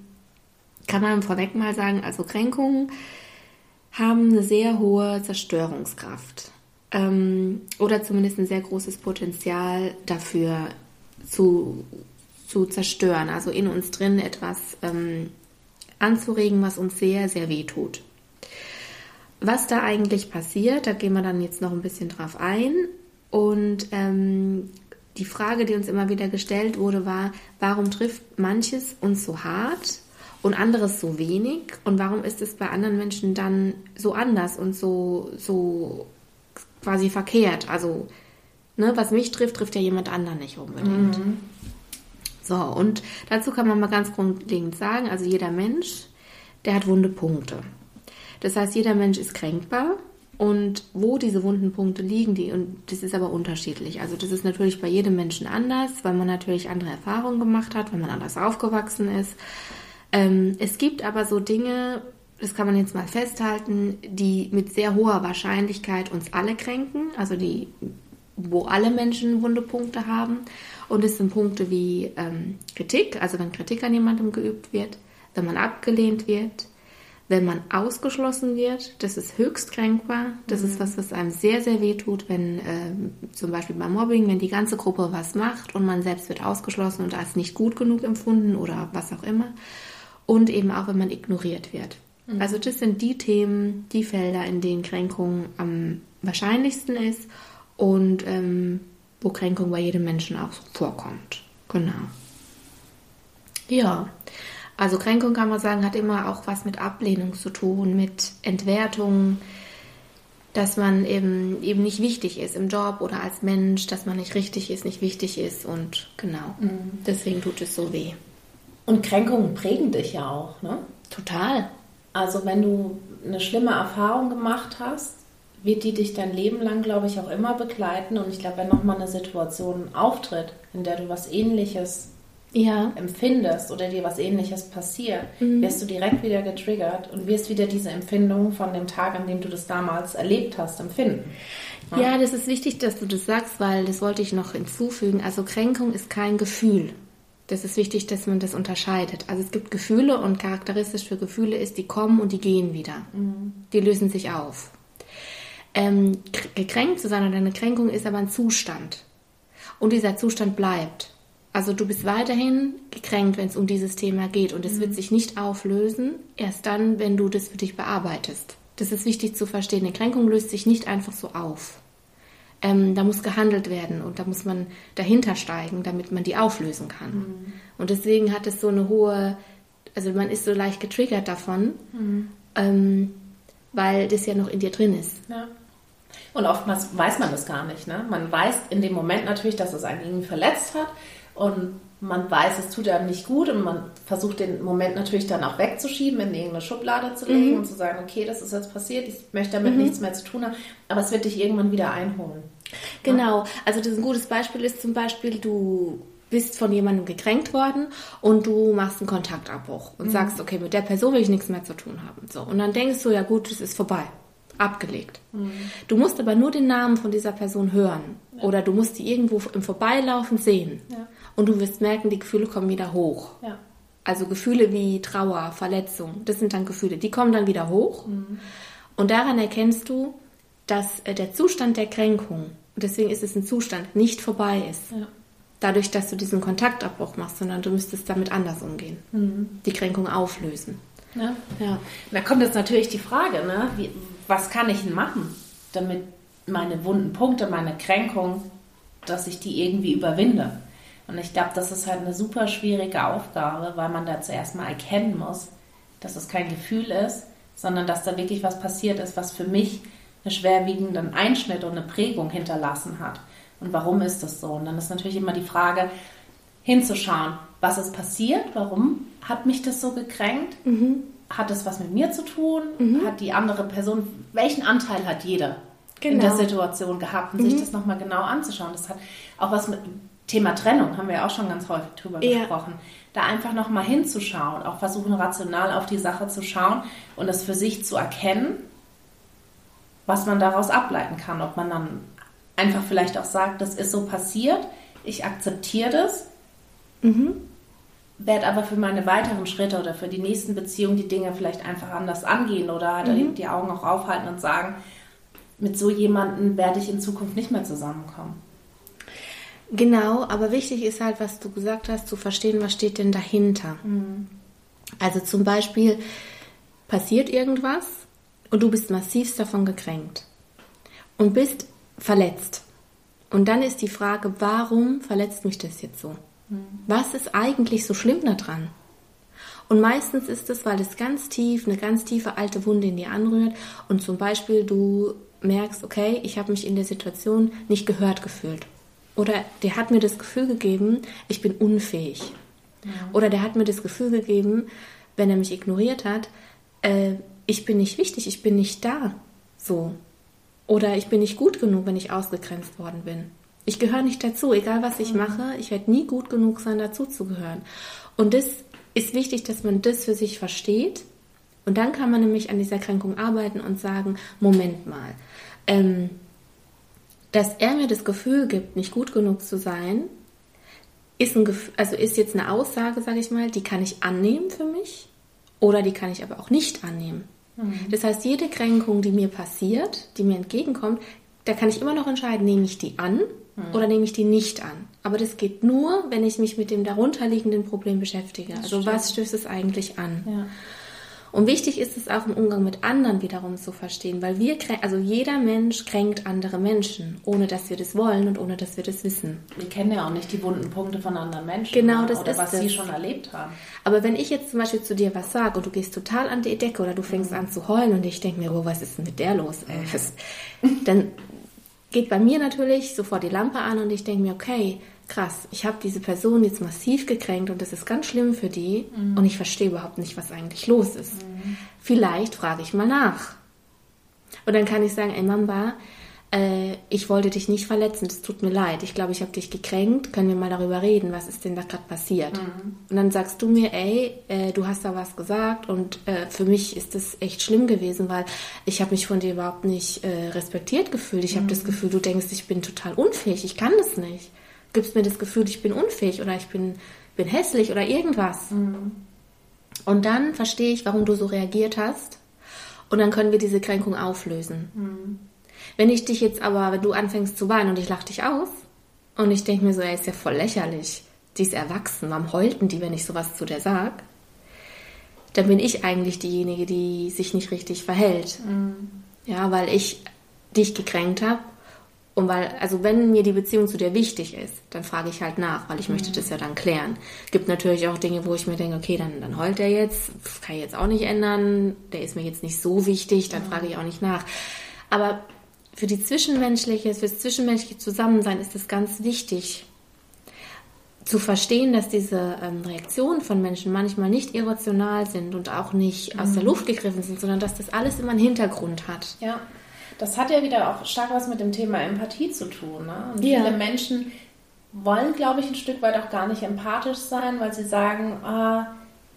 kann man vorweg mal sagen, also Kränkungen haben eine sehr hohe Zerstörungskraft ähm, oder zumindest ein sehr großes Potenzial dafür zu, zu zerstören, also in uns drin etwas ähm, anzuregen, was uns sehr, sehr weh tut. Was da eigentlich passiert, da gehen wir dann jetzt noch ein bisschen drauf ein. Und ähm, die Frage, die uns immer wieder gestellt wurde, war, warum trifft manches uns so hart und anderes so wenig? Und warum ist es bei anderen Menschen dann so anders und so, so quasi verkehrt? Also, ne, was mich trifft, trifft ja jemand anderen nicht unbedingt. Mhm. So, und dazu kann man mal ganz grundlegend sagen, also jeder Mensch, der hat wunde Punkte. Das heißt, jeder Mensch ist kränkbar und wo diese wunden Punkte liegen, die, und das ist aber unterschiedlich. Also das ist natürlich bei jedem Menschen anders, weil man natürlich andere Erfahrungen gemacht hat, weil man anders aufgewachsen ist. Ähm, es gibt aber so Dinge, das kann man jetzt mal festhalten, die mit sehr hoher Wahrscheinlichkeit uns alle kränken, also die, wo alle Menschen wunde Punkte haben. Und es sind Punkte wie ähm, Kritik, also wenn Kritik an jemandem geübt wird, wenn man abgelehnt wird, wenn man ausgeschlossen wird, das ist höchst kränkbar. Das mhm. ist was, was einem sehr, sehr weh tut, wenn äh, zum Beispiel beim Mobbing, wenn die ganze Gruppe was macht und man selbst wird ausgeschlossen und als nicht gut genug empfunden oder was auch immer. Und eben auch, wenn man ignoriert wird. Mhm. Also das sind die Themen, die Felder, in denen Kränkung am wahrscheinlichsten ist und ähm, wo Kränkung bei jedem Menschen auch vorkommt. Genau. Ja. Also Kränkung kann man sagen, hat immer auch was mit Ablehnung zu tun, mit Entwertung, dass man eben, eben nicht wichtig ist im Job oder als Mensch, dass man nicht richtig ist, nicht wichtig ist und genau. Mhm. Deswegen tut es so weh. Und Kränkungen prägen dich ja auch, ne? Total. Also wenn du eine schlimme Erfahrung gemacht hast, wird die dich dein Leben lang, glaube ich, auch immer begleiten. Und ich glaube, wenn nochmal eine Situation auftritt, in der du was ähnliches ja. empfindest oder dir was ähnliches passiert, mhm. wirst du direkt wieder getriggert und wirst wieder diese Empfindung von dem Tag, an dem du das damals erlebt hast, empfinden. Ja. ja, das ist wichtig, dass du das sagst, weil das wollte ich noch hinzufügen. Also Kränkung ist kein Gefühl. Das ist wichtig, dass man das unterscheidet. Also es gibt Gefühle und charakteristisch für Gefühle ist, die kommen und die gehen wieder. Mhm. Die lösen sich auf. Ähm, gekränkt zu sein oder eine Kränkung ist aber ein Zustand. Und dieser Zustand bleibt. Also du bist weiterhin gekränkt, wenn es um dieses Thema geht und es wird sich nicht auflösen, erst dann, wenn du das für dich bearbeitest. Das ist wichtig zu verstehen. Eine Kränkung löst sich nicht einfach so auf. Ähm, da muss gehandelt werden und da muss man dahinter steigen, damit man die auflösen kann. Mhm. Und deswegen hat es so eine hohe, also man ist so leicht getriggert davon, Mhm. ähm, weil das ja noch in dir drin ist. Ja. Und oftmals weiß man das gar nicht. Ne? Man weiß in dem Moment natürlich, dass es einen irgendwie verletzt hat und man weiß, es tut einem nicht gut und man versucht den Moment natürlich dann auch wegzuschieben, in irgendeine Schublade zu legen und zu sagen, okay, das ist jetzt passiert, ich möchte damit nichts mehr zu tun haben, aber es wird dich irgendwann wieder einholen. Genau, also das ist ein gutes Beispiel ist zum Beispiel, du bist von jemandem gekränkt worden und du machst einen Kontaktabbruch und sagst, okay, mit der Person will ich nichts mehr zu tun haben. So, und dann denkst du, ja gut, es ist vorbei, abgelegt. Du musst aber nur den Namen von dieser Person hören oder du musst die irgendwo im Vorbeilaufen sehen. Ja. Und du wirst merken, die Gefühle kommen wieder hoch. Ja. Also Gefühle wie Trauer, Verletzung, das sind dann Gefühle, die kommen dann wieder hoch. Und daran erkennst du, dass äh, der Zustand der Kränkung, und deswegen ist es ein Zustand, nicht vorbei ist. Ja. Dadurch, dass du diesen Kontaktabbruch machst, sondern du müsstest damit anders umgehen. Die Kränkung auflösen. Ja. Ja. Da kommt jetzt natürlich die Frage, ne? Wie, was kann ich denn machen, damit meine wunden Punkte, meine Kränkung, dass ich die irgendwie überwinde? Und ich glaube, das ist halt eine super schwierige Aufgabe, weil man da zuerst mal erkennen muss, dass es kein Gefühl ist, sondern dass da wirklich was passiert ist, was für mich einen schwerwiegenden Einschnitt und eine Prägung hinterlassen hat. Und warum ist das so? Und dann ist natürlich immer die Frage, hinzuschauen, was ist passiert, warum hat mich das so gekränkt, hat es was mit mir zu tun, hat die andere Person, welchen Anteil hat jeder in Genau. der Situation gehabt und sich das nochmal genau anzuschauen. Das hat auch was mit Thema Trennung, haben wir ja auch schon ganz häufig drüber Ja. gesprochen. Da einfach nochmal hinzuschauen, auch versuchen rational auf die Sache zu schauen und das für sich zu erkennen, was man daraus ableiten kann. Ob man dann einfach vielleicht auch sagt, das ist so passiert, ich akzeptiere das, werde aber für meine weiteren Schritte oder für die nächsten Beziehungen die Dinge vielleicht einfach anders angehen oder halt Mhm. die Augen auch aufhalten und sagen, mit so jemandem werde ich in Zukunft nicht mehr zusammenkommen. Genau, aber wichtig ist halt, was du gesagt hast, zu verstehen, was steht denn dahinter. Also zum Beispiel passiert irgendwas und du bist massivst davon gekränkt und bist verletzt. Und dann ist die Frage, warum verletzt mich das jetzt so? Was ist eigentlich so schlimm daran? Und meistens ist es, weil es ganz tief, eine ganz tiefe alte Wunde in dir anrührt und zum Beispiel du merkst, okay, ich habe mich in der Situation nicht gehört gefühlt. Oder der hat mir das Gefühl gegeben, ich bin unfähig. Oder der hat mir das Gefühl gegeben, wenn er mich ignoriert hat, äh, ich bin nicht wichtig, ich bin nicht da. So. Oder ich bin nicht gut genug, wenn ich ausgegrenzt worden bin. Ich gehöre nicht dazu, egal was ich mache, ich werde nie gut genug sein, dazu zu gehören. Und das ist wichtig, dass man das für sich versteht. Und dann kann man nämlich an dieser Kränkung arbeiten und sagen, Moment mal, ähm, dass er mir das Gefühl gibt, nicht gut genug zu sein, ist, ein, also ist jetzt eine Aussage, sage ich mal, die kann ich annehmen für mich oder die kann ich aber auch nicht annehmen. Das heißt, jede Kränkung, die mir passiert, die mir entgegenkommt, da kann ich immer noch entscheiden, nehme ich die an oder nehme ich die nicht an. Aber das geht nur, wenn ich mich mit dem darunterliegenden Problem beschäftige. also was stößt es eigentlich an? Ja. Und wichtig ist es auch im Umgang mit anderen wiederum zu verstehen, weil wir, also jeder Mensch kränkt andere Menschen, ohne dass wir das wollen und ohne dass wir das wissen. Wir kennen ja auch nicht die wunden Punkte von anderen Menschen. Genau, ne? das oder ist was es. sie schon erlebt haben. Aber wenn ich jetzt zum Beispiel zu dir was sage und du gehst total an die Decke oder du fängst an zu heulen und ich denke mir, oh, was ist denn mit der los? Ey? Dann geht bei mir natürlich sofort die Lampe an und ich denke mir, okay, krass, ich habe diese Person jetzt massiv gekränkt und das ist ganz schlimm für die und ich verstehe überhaupt nicht, was eigentlich los ist. Vielleicht frage ich mal nach. Und dann kann ich sagen, ey Mamba, äh, ich wollte dich nicht verletzen, es tut mir leid. Ich glaube, ich habe dich gekränkt. Können wir mal darüber reden? Was ist denn da gerade passiert? Und dann sagst du mir, ey, äh, du hast da was gesagt und äh, für mich ist das echt schlimm gewesen, weil ich habe mich von dir überhaupt nicht äh, respektiert gefühlt. Ich habe das Gefühl, du denkst, ich bin total unfähig. Ich kann das nicht. Gibst mir das Gefühl, ich bin unfähig oder ich bin, bin hässlich oder irgendwas. Und dann verstehe ich, warum du so reagiert hast. Und dann können wir diese Kränkung auflösen. Wenn ich dich jetzt aber, wenn du anfängst zu weinen und ich lache dich aus und ich denke mir so, ey, ist ja voll lächerlich. die ist erwachsen, warum heulten die, wenn ich sowas zu der sag? Dann bin ich eigentlich diejenige, die sich nicht richtig verhält. Mhm. Ja, weil ich dich gekränkt habe und weil, also wenn mir die Beziehung zu dir wichtig ist, dann frage ich halt nach, weil ich mhm. möchte das ja dann klären. Gibt natürlich auch Dinge, wo ich mir denke, okay, dann, dann heult er jetzt, das kann ich jetzt auch nicht ändern, der ist mir jetzt nicht so wichtig, dann mhm. frage ich auch nicht nach. Aber für die zwischenmenschliche, für das zwischenmenschliche Zusammensein ist es ganz wichtig, zu verstehen, dass diese ähm, Reaktionen von Menschen manchmal nicht irrational sind und auch nicht aus der mhm. Luft gegriffen sind, sondern dass das alles immer einen Hintergrund hat. Ja. Das hat ja wieder auch stark was mit dem Thema Empathie zu tun. Ne? Und ja. viele Menschen wollen, glaube ich, ein Stück weit auch gar nicht empathisch sein, weil sie sagen, ah,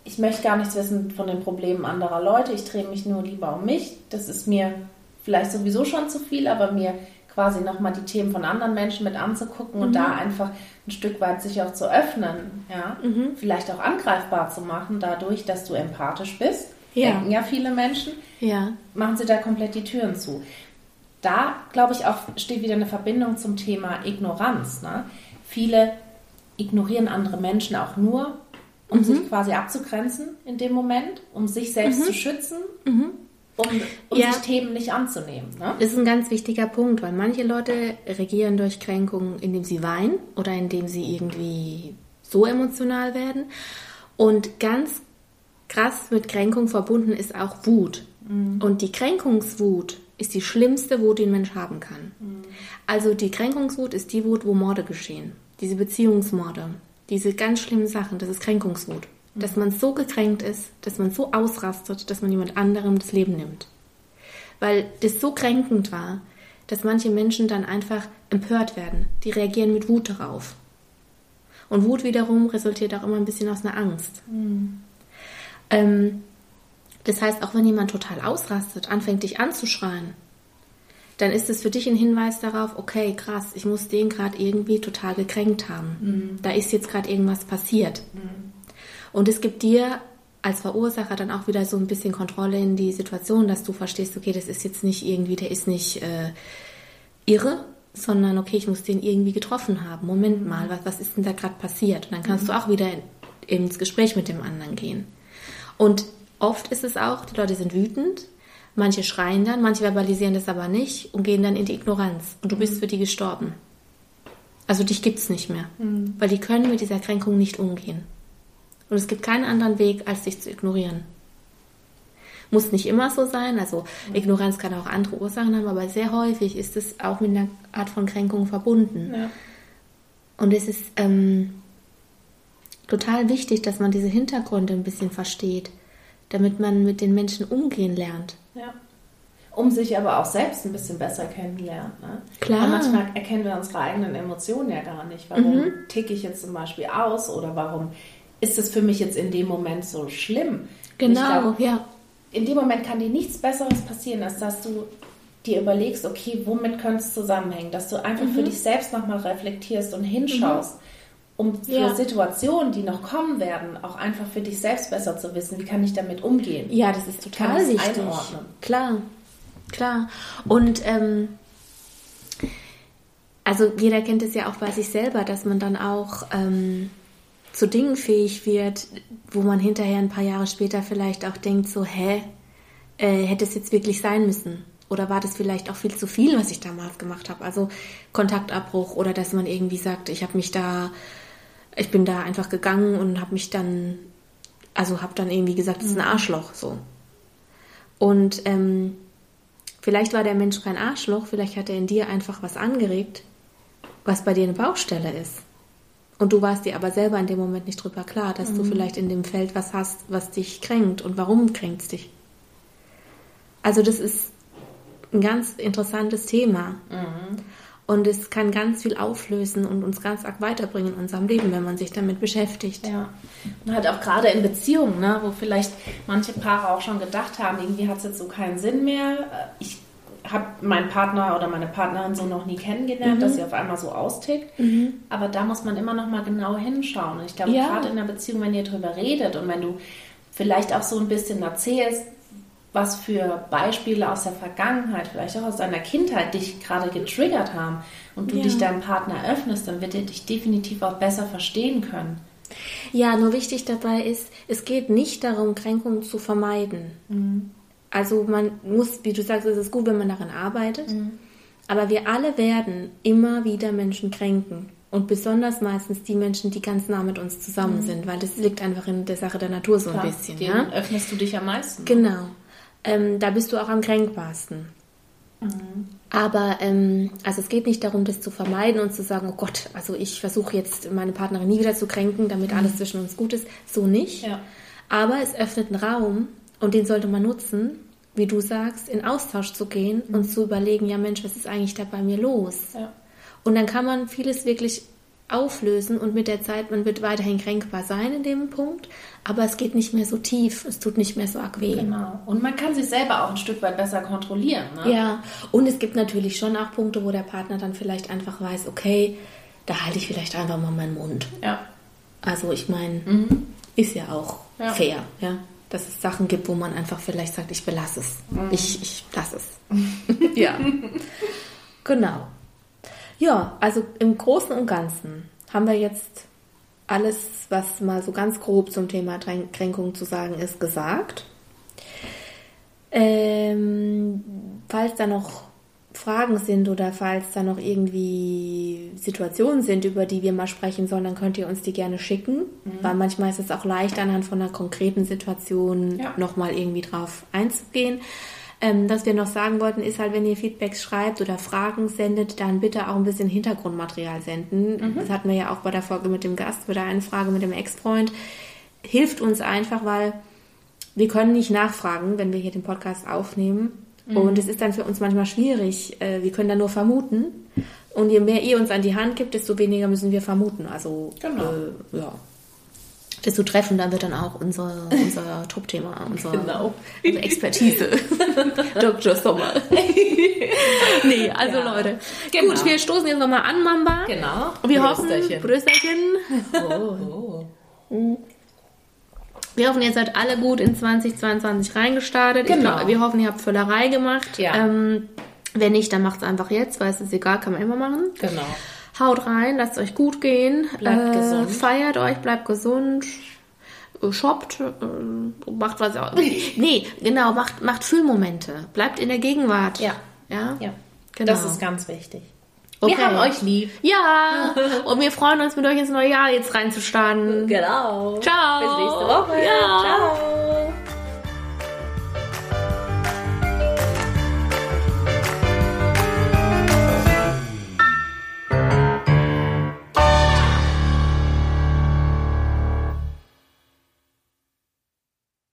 ich möchte gar nichts wissen von den Problemen anderer Leute, ich drehe mich nur lieber um mich. Das ist mir vielleicht sowieso schon zu viel, aber mir quasi nochmal die Themen von anderen Menschen mit anzugucken mhm. und da einfach ein Stück weit sich auch zu öffnen, ja, mhm. vielleicht auch angreifbar zu machen, dadurch, dass du empathisch bist. Ja. Denken ja viele Menschen. Ja. Machen sie da komplett die Türen zu da, glaube ich, auch steht wieder eine Verbindung zum Thema Ignoranz. Ne? Viele ignorieren andere Menschen auch nur, um mhm. sich quasi abzugrenzen in dem Moment, um sich selbst mhm. zu schützen, mhm. um, um ja. sich Themen nicht anzunehmen. Ne? Das ist ein ganz wichtiger Punkt, weil manche Leute regieren durch Kränkungen, indem sie weinen oder indem sie irgendwie so emotional werden. Und ganz krass mit Kränkung verbunden ist auch Wut. Mhm. Und die Kränkungswut ist die schlimmste Wut, die ein Mensch haben kann. Mhm. Also die Kränkungswut ist die Wut, wo Morde geschehen. Diese Beziehungsmorde, diese ganz schlimmen Sachen, das ist Kränkungswut. Mhm. Dass man so gekränkt ist, dass man so ausrastet, dass man jemand anderem das Leben nimmt. Weil das so kränkend war, dass manche Menschen dann einfach empört werden. Die reagieren mit Wut darauf. Und Wut wiederum resultiert auch immer ein bisschen aus einer Angst. Mhm. Ähm, das heißt, auch wenn jemand total ausrastet, anfängt dich anzuschreien, dann ist es für dich ein Hinweis darauf, okay, krass, ich muss den gerade irgendwie total gekränkt haben. Mhm. Da ist jetzt gerade irgendwas passiert. Mhm. Und es gibt dir als Verursacher dann auch wieder so ein bisschen Kontrolle in die Situation, dass du verstehst, okay, das ist jetzt nicht irgendwie, der ist nicht äh, irre, sondern okay, ich muss den irgendwie getroffen haben. Moment mhm. mal, was, was ist denn da gerade passiert? Und dann kannst mhm. du auch wieder ins Gespräch mit dem anderen gehen. Und Oft ist es auch, die Leute sind wütend, manche schreien dann, manche verbalisieren das aber nicht und gehen dann in die Ignoranz und du bist mhm. für die gestorben. Also dich gibt es nicht mehr, mhm. weil die können mit dieser Kränkung nicht umgehen. Und es gibt keinen anderen Weg, als dich zu ignorieren. Muss nicht immer so sein, also mhm. Ignoranz kann auch andere Ursachen haben, aber sehr häufig ist es auch mit einer Art von Kränkung verbunden. Ja. Und es ist ähm, total wichtig, dass man diese Hintergründe ein bisschen versteht damit man mit den Menschen umgehen lernt. Ja. Um sich aber auch selbst ein bisschen besser kennenlernen. Ne? Klar. Weil manchmal erkennen wir unsere eigenen Emotionen ja gar nicht. Warum mhm. ticke ich jetzt zum Beispiel aus oder warum ist es für mich jetzt in dem Moment so schlimm? Genau, glaub, ja. In dem Moment kann dir nichts Besseres passieren, als dass du dir überlegst, okay, womit könnte es zusammenhängen? Dass du einfach mhm. für dich selbst nochmal reflektierst und hinschaust. Mhm um für ja. Situationen, die noch kommen werden, auch einfach für dich selbst besser zu wissen, wie kann ich damit umgehen? Ja, das ist total kann wichtig. Einordnen. Klar, klar. Und ähm, also jeder kennt es ja auch bei sich selber, dass man dann auch ähm, zu Dingen fähig wird, wo man hinterher ein paar Jahre später vielleicht auch denkt, so, hä, äh, hätte es jetzt wirklich sein müssen? Oder war das vielleicht auch viel zu viel, was ich damals gemacht habe? Also Kontaktabbruch oder dass man irgendwie sagt, ich habe mich da ich bin da einfach gegangen und habe mich dann, also habe dann irgendwie gesagt, das ist ein mhm. Arschloch so. Und ähm, vielleicht war der Mensch kein Arschloch, vielleicht hat er in dir einfach was angeregt, was bei dir eine Baustelle ist. Und du warst dir aber selber in dem Moment nicht drüber klar, dass mhm. du vielleicht in dem Feld was hast, was dich kränkt und warum kränkt es dich. Also das ist ein ganz interessantes Thema. Mhm. Und es kann ganz viel auflösen und uns ganz arg weiterbringen in unserem Leben, wenn man sich damit beschäftigt. Ja. Und halt auch gerade in Beziehungen, ne, wo vielleicht manche Paare auch schon gedacht haben, irgendwie hat es jetzt so keinen Sinn mehr. Ich habe meinen Partner oder meine Partnerin so noch nie kennengelernt, mhm. dass sie auf einmal so austickt. Mhm. Aber da muss man immer noch mal genau hinschauen. Und ich glaube, ja. gerade in einer Beziehung, wenn ihr darüber redet und wenn du vielleicht auch so ein bisschen erzählst, was für Beispiele aus der Vergangenheit, vielleicht auch aus deiner Kindheit dich gerade getriggert haben und du Ja. dich deinem Partner öffnest, dann wird er dich definitiv auch besser verstehen können. Ja, nur wichtig dabei ist, es geht nicht darum, Kränkungen zu vermeiden. Also man muss, wie du sagst, es ist gut, wenn man daran arbeitet. Aber wir alle werden immer wieder Menschen kränken. Und besonders meistens die Menschen, die ganz nah mit uns zusammen sind, weil das liegt einfach in der Sache der Natur so ein Klar, bisschen. denen Ja? öffnest du dich am meisten. Genau. Ähm, da bist du auch am kränkbarsten. Aber ähm, also es geht nicht darum, das zu vermeiden und zu sagen, oh Gott, also ich versuche jetzt meine Partnerin nie wieder zu kränken, damit alles zwischen uns gut ist. So nicht. Ja. Aber es öffnet einen Raum und den sollte man nutzen, wie du sagst, in Austausch zu gehen und zu überlegen, ja Mensch, was ist eigentlich da bei mir los? Ja. Und dann kann man vieles wirklich auflösen und mit der Zeit, man wird weiterhin kränkbar sein in dem Punkt, aber es geht nicht mehr so tief, es tut nicht mehr so arg weh. Genau. Und man kann sich selber auch ein Stück weit besser kontrollieren. Ne? Ja, und es gibt natürlich schon auch Punkte, wo der Partner dann vielleicht einfach weiß, okay, da halte ich vielleicht einfach mal meinen Mund. Ja. Also ich meine, ist ja auch Ja. fair, ja. Dass es Sachen gibt, wo man einfach vielleicht sagt, ich belasse es. Ich, ich lasse es. ja. Genau. Ja, also im Großen und Ganzen haben wir jetzt alles, was mal so ganz grob zum Thema Kränkung zu sagen ist, gesagt. Ähm, falls da noch Fragen sind oder falls da noch irgendwie Situationen sind, über die wir mal sprechen sollen, dann könnt ihr uns die gerne schicken, weil manchmal ist es auch leicht, anhand von einer konkreten Situation Ja. nochmal irgendwie drauf einzugehen. Ähm, was wir noch sagen wollten, ist halt, wenn ihr Feedbacks schreibt oder Fragen sendet, dann bitte auch ein bisschen Hintergrundmaterial senden. Das hatten wir ja auch bei der Folge mit dem Gast, bei der einen Frage mit dem Ex-Freund. Hilft uns einfach, weil wir können nicht nachfragen, wenn wir hier den Podcast aufnehmen. Und es ist dann für uns manchmal schwierig. Äh, Wir können dann nur vermuten. Und je mehr ihr uns an die Hand gibt, desto weniger müssen wir vermuten. Also, Genau. äh, ja. Desto treffender wird dann auch unser, unser Top-Thema, unser, Genau. unsere Expertise. Dr. Sommer. nee, also Ja. Leute. Genau. Gut, wir stoßen jetzt nochmal an, Mamba. Genau. Wir hoffen, Prösterchen. Brüsterchen. Oh. Wir hoffen, ihr seid alle gut in 2022 reingestartet. Genau. glaub, wir hoffen, ihr habt Völlerei gemacht. Ja. Ähm, wenn nicht, dann macht es einfach jetzt, weil es ist egal, kann man immer machen. Genau. Haut rein, lasst euch gut gehen. Bleibt gesund. Feiert euch, bleibt gesund. äh, Shoppt, äh, macht was auch. nee, genau, macht, macht Fühlmomente. Bleibt in der Gegenwart. Ja. Ja? Ja. Genau. Das ist ganz wichtig. Okay. Wir haben euch lieb. Ja, und wir freuen uns, mit euch ins neue Jahr jetzt reinzustarten. Genau. Ciao. Bis nächste Woche. Ja. Ciao.